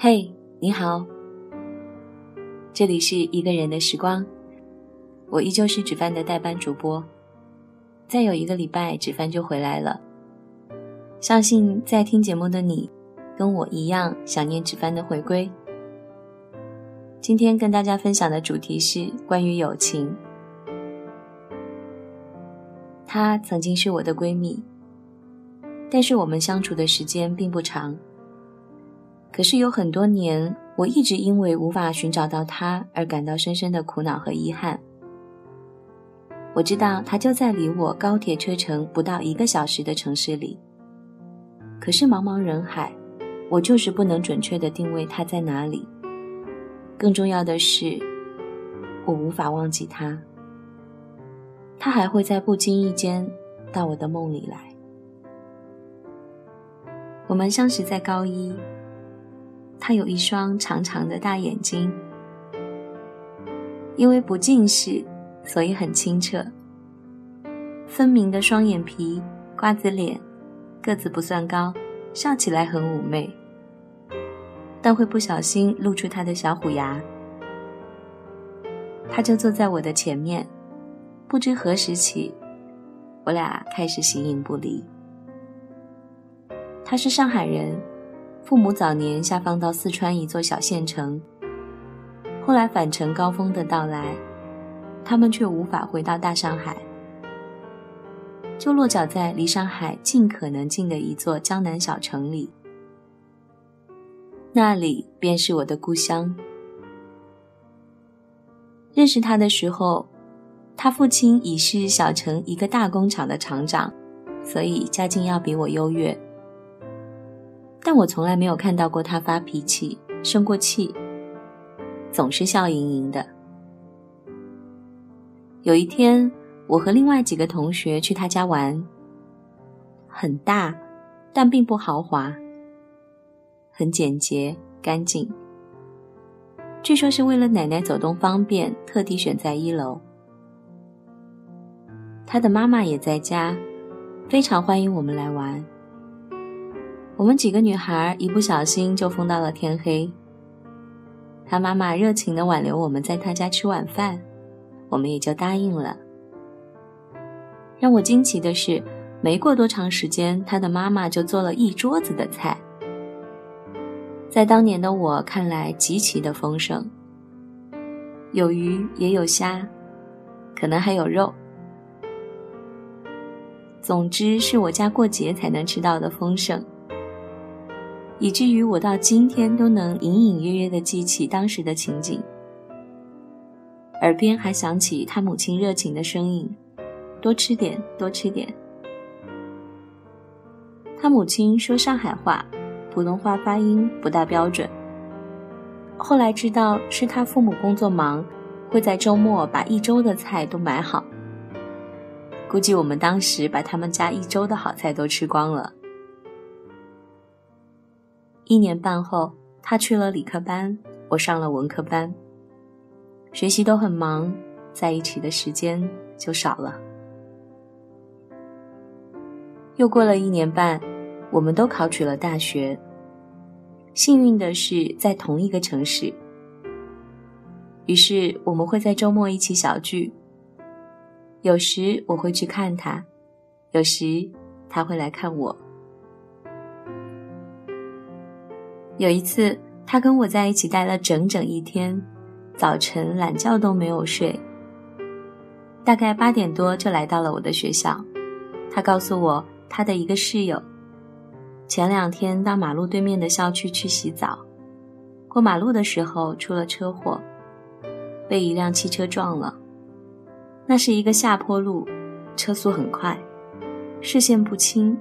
嘿，你好，这里是一个人的时光，我依旧是纸饭的代班主播。再有一个礼拜，纸饭就回来了。相信在听节目的你，跟我一样想念纸饭的回归。今天跟大家分享的主题是关于友情。她曾经是我的闺蜜，但是我们相处的时间并不长。可是有很多年，我一直因为无法寻找到他而感到深深的苦恼和遗憾。我知道他就在离我高铁车程不到一个小时的城市里，可是茫茫人海，我就是不能准确的定位他在哪里。更重要的是，我无法忘记他，他还会在不经意间到我的梦里来。我们相识在高一。他有一双长长的大眼睛，因为不近视，所以很清澈。分明的双眼皮，瓜子脸，个子不算高，笑起来很妩媚，但会不小心露出他的小虎牙。他就坐在我的前面，不知何时起，我俩开始形影不离。他是上海人。父母早年下放到四川一座小县城，后来返程高峰的到来，他们却无法回到大上海，就落脚在离上海尽可能近的一座江南小城里，那里便是我的故乡。认识他的时候，他父亲已是小城一个大工厂的厂长，所以家境要比我优越。但我从来没有看到过他发脾气、生过气，总是笑盈盈的。有一天，我和另外几个同学去他家玩，很大，但并不豪华，很简洁干净。据说是为了奶奶走动方便，特地选在一楼。他的妈妈也在家，非常欢迎我们来玩。我们几个女孩一不小心就疯到了天黑。他妈妈热情地挽留我们在他家吃晚饭，我们也就答应了。让我惊奇的是，没过多长时间，他的妈妈就做了一桌子的菜，在当年的我看来极其的丰盛，有鱼也有虾，可能还有肉，总之是我家过节才能吃到的丰盛。以至于我到今天都能隐隐约约地记起当时的情景，耳边还响起他母亲热情的声音：“多吃点，多吃点。”他母亲说上海话，普通话发音不大标准。后来知道是他父母工作忙，会在周末把一周的菜都买好。估计我们当时把他们家一周的好菜都吃光了。一年半后，他去了理科班，我上了文科班。学习都很忙，在一起的时间就少了。又过了一年半，我们都考取了大学。幸运的是，在同一个城市。于是我们会在周末一起小聚。有时我会去看他，有时他会来看我。有一次，他跟我在一起待了整整一天，早晨懒觉都没有睡。大概八点多就来到了我的学校。他告诉我，他的一个室友前两天到马路对面的校区去洗澡，过马路的时候出了车祸，被一辆汽车撞了。那是一个下坡路，车速很快，视线不清，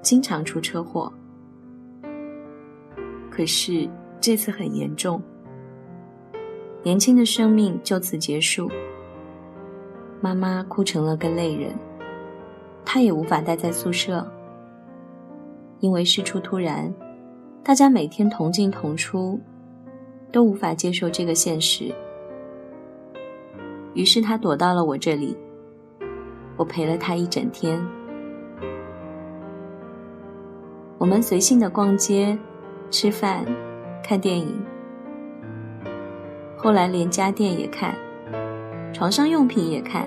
经常出车祸。可是这次很严重，年轻的生命就此结束。妈妈哭成了个泪人，她也无法待在宿舍，因为事出突然，大家每天同进同出，都无法接受这个现实。于是她躲到了我这里，我陪了她一整天。我们随性的逛街。吃饭、看电影，后来连家电也看，床上用品也看，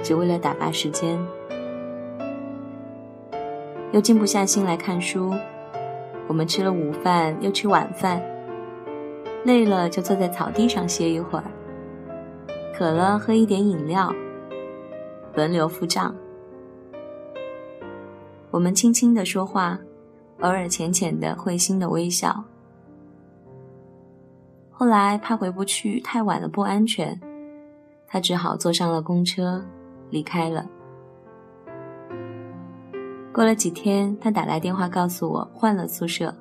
只为了打发时间。又静不下心来看书，我们吃了午饭，又吃晚饭，累了就坐在草地上歇一会儿，渴了喝一点饮料，轮流付账。我们轻轻的说话，偶尔浅浅的会心的微笑。后来怕回不去太晚了不安全，他只好坐上了公车离开了。过了几天，他打来电话告诉我换了宿舍，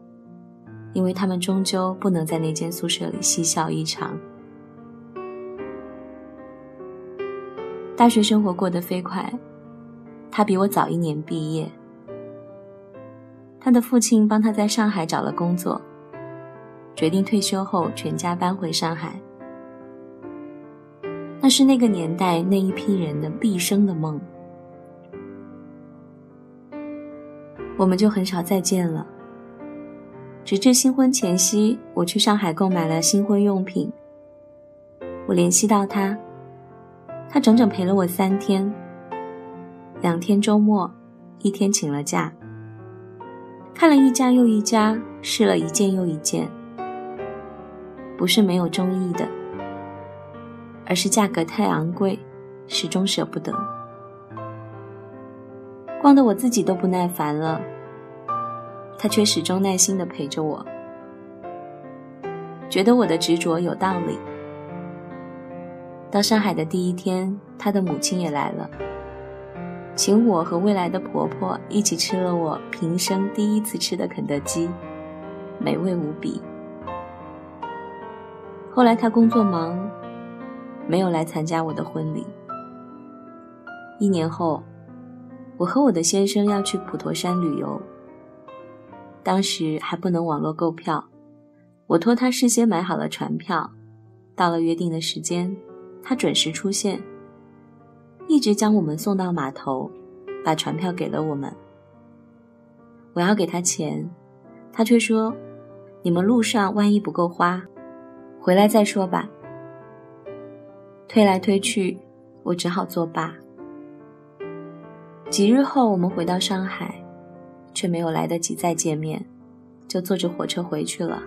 因为他们终究不能在那间宿舍里嬉笑一场。大学生活过得飞快，他比我早一年毕业。他的父亲帮他在上海找了工作，决定退休后全家搬回上海。那是那个年代那一批人的毕生的梦。我们就很少再见了。直至新婚前夕，我去上海购买了新婚用品。我联系到他，他整整陪了我三天，两天周末，一天请了假，看了一家又一家，试了一件又一件。不是没有中意的，而是价格太昂贵，始终舍不得。逛得我自己都不耐烦了，他却始终耐心地陪着我，觉得我的执着有道理。到上海的第一天，他的母亲也来了，请我和未来的婆婆一起吃了我平生第一次吃的肯德基，美味无比。后来他工作忙，没有来参加我的婚礼。一年后。我和我的先生要去普陀山旅游，当时还不能网络购票，我托他事先买好了船票，到了约定的时间，他准时出现，一直将我们送到码头，把船票给了我们。我要给他钱，他却说：“你们路上万一不够花，回来再说吧。”推来推去，我只好作罢。几日后，我们回到上海，却没有来得及再见面，就坐着火车回去了。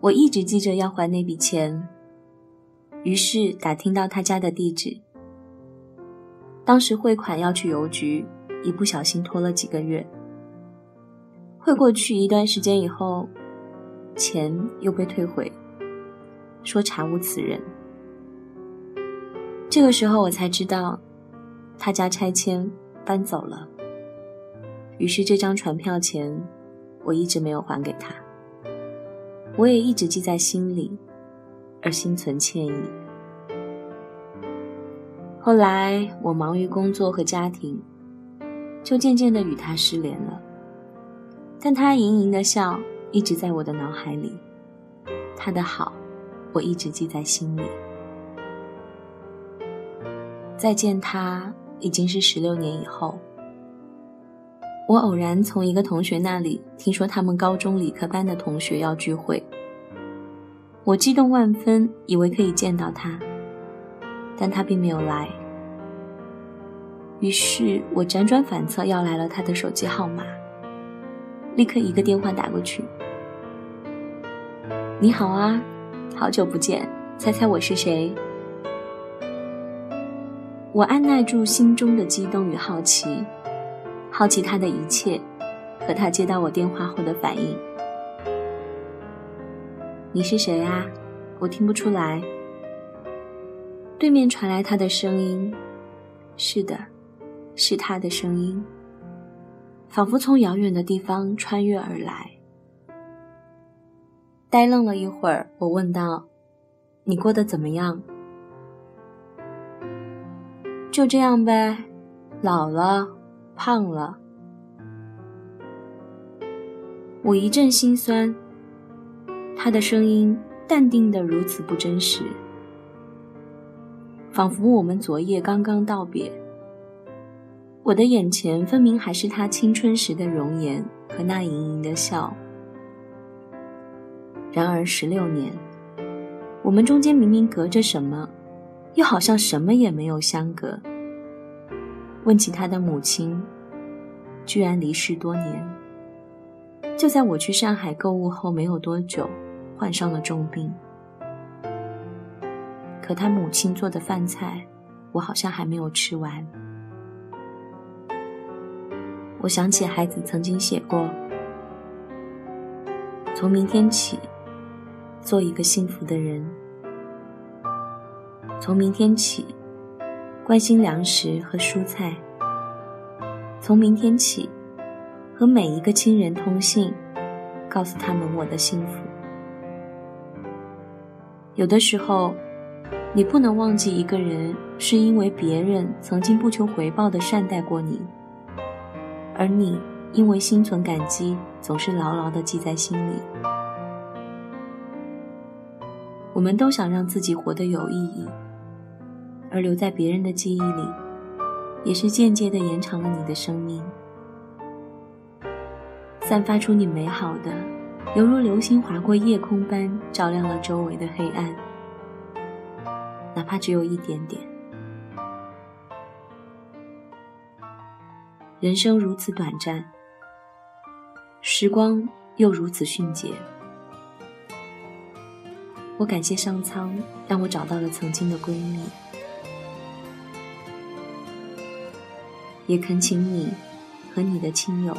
我一直记着要还那笔钱，于是打听到他家的地址。当时汇款要去邮局，一不小心拖了几个月。汇过去一段时间以后，钱又被退回，说查无此人。这个时候我才知道。他家拆迁搬走了，于是这张船票钱我一直没有还给他，我也一直记在心里，而心存歉意。后来我忙于工作和家庭，就渐渐的与他失联了，但他盈盈的笑一直在我的脑海里，他的好我一直记在心里。再见他。已经是十六年以后，我偶然从一个同学那里听说他们高中理科班的同学要聚会，我激动万分，以为可以见到他，但他并没有来。于是我辗转反侧要来了他的手机号码，立刻一个电话打过去：“你好啊，好久不见，猜猜我是谁？”我按耐住心中的激动与好奇，好奇他的一切，和他接到我电话后的反应。你是谁啊？我听不出来。对面传来他的声音，是的，是他的声音，仿佛从遥远的地方穿越而来。呆愣了一会儿，我问道：“你过得怎么样？”就这样呗，老了，胖了。我一阵心酸。他的声音淡定的如此不真实，仿佛我们昨夜刚刚道别。我的眼前分明还是他青春时的容颜和那盈盈的笑，然而十六年，我们中间明明隔着什么，又好像什么也没有相隔。问起他的母亲，居然离世多年。就在我去上海购物后没有多久，患上了重病。可他母亲做的饭菜，我好像还没有吃完。我想起孩子曾经写过：“从明天起，做一个幸福的人。从明天起，关心粮食和蔬菜。从明天起，和每一个亲人通信，告诉他们我的幸福。有的时候，你不能忘记一个人，是因为别人曾经不求回报的善待过你。”而你因为心存感激，总是牢牢的记在心里。我们都想让自己活得有意义，而留在别人的记忆里，也是间接的延长了你的生命，散发出你美好的，犹如流星划过夜空般，照亮了周围的黑暗，哪怕只有一点点。人生如此短暂，时光又如此迅捷。我感谢上苍，让我找到了曾经的闺蜜，也恳请你和你的亲友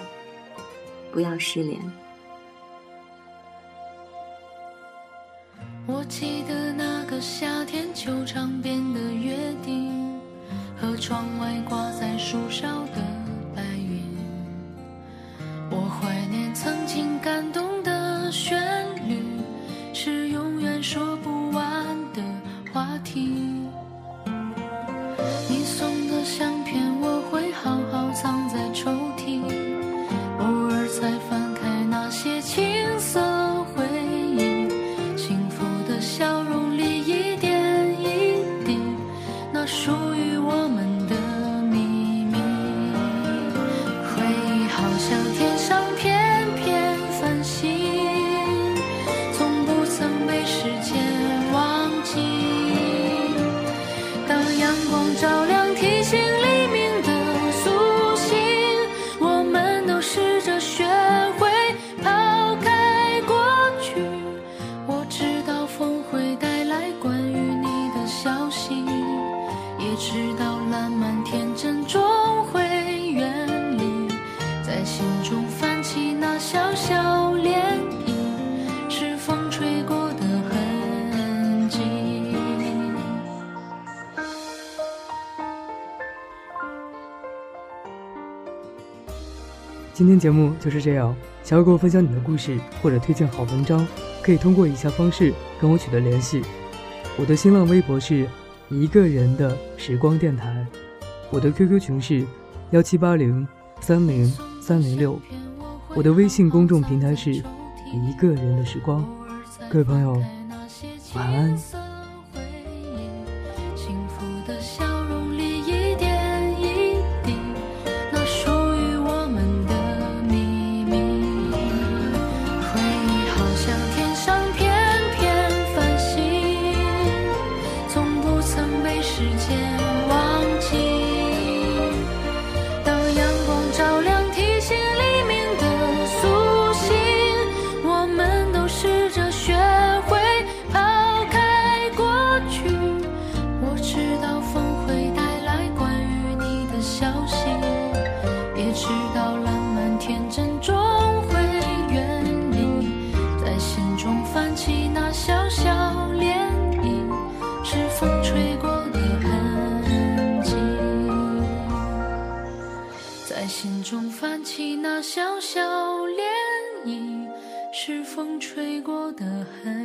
不要失联。直到烂漫天真终会远离，在心中泛起那小小涟漪，是风吹过的痕迹今天节目就是这样。想要跟我分享你的故事或者推荐好文章，可以通过以下方式跟我取得联系。我的新浪微博是一个人的时光电台，我的 QQ 群是幺七八零三零三零六，我的微信公众平台是一个人的时光。各位朋友，晚安。起那小小涟漪，是风吹过的痕。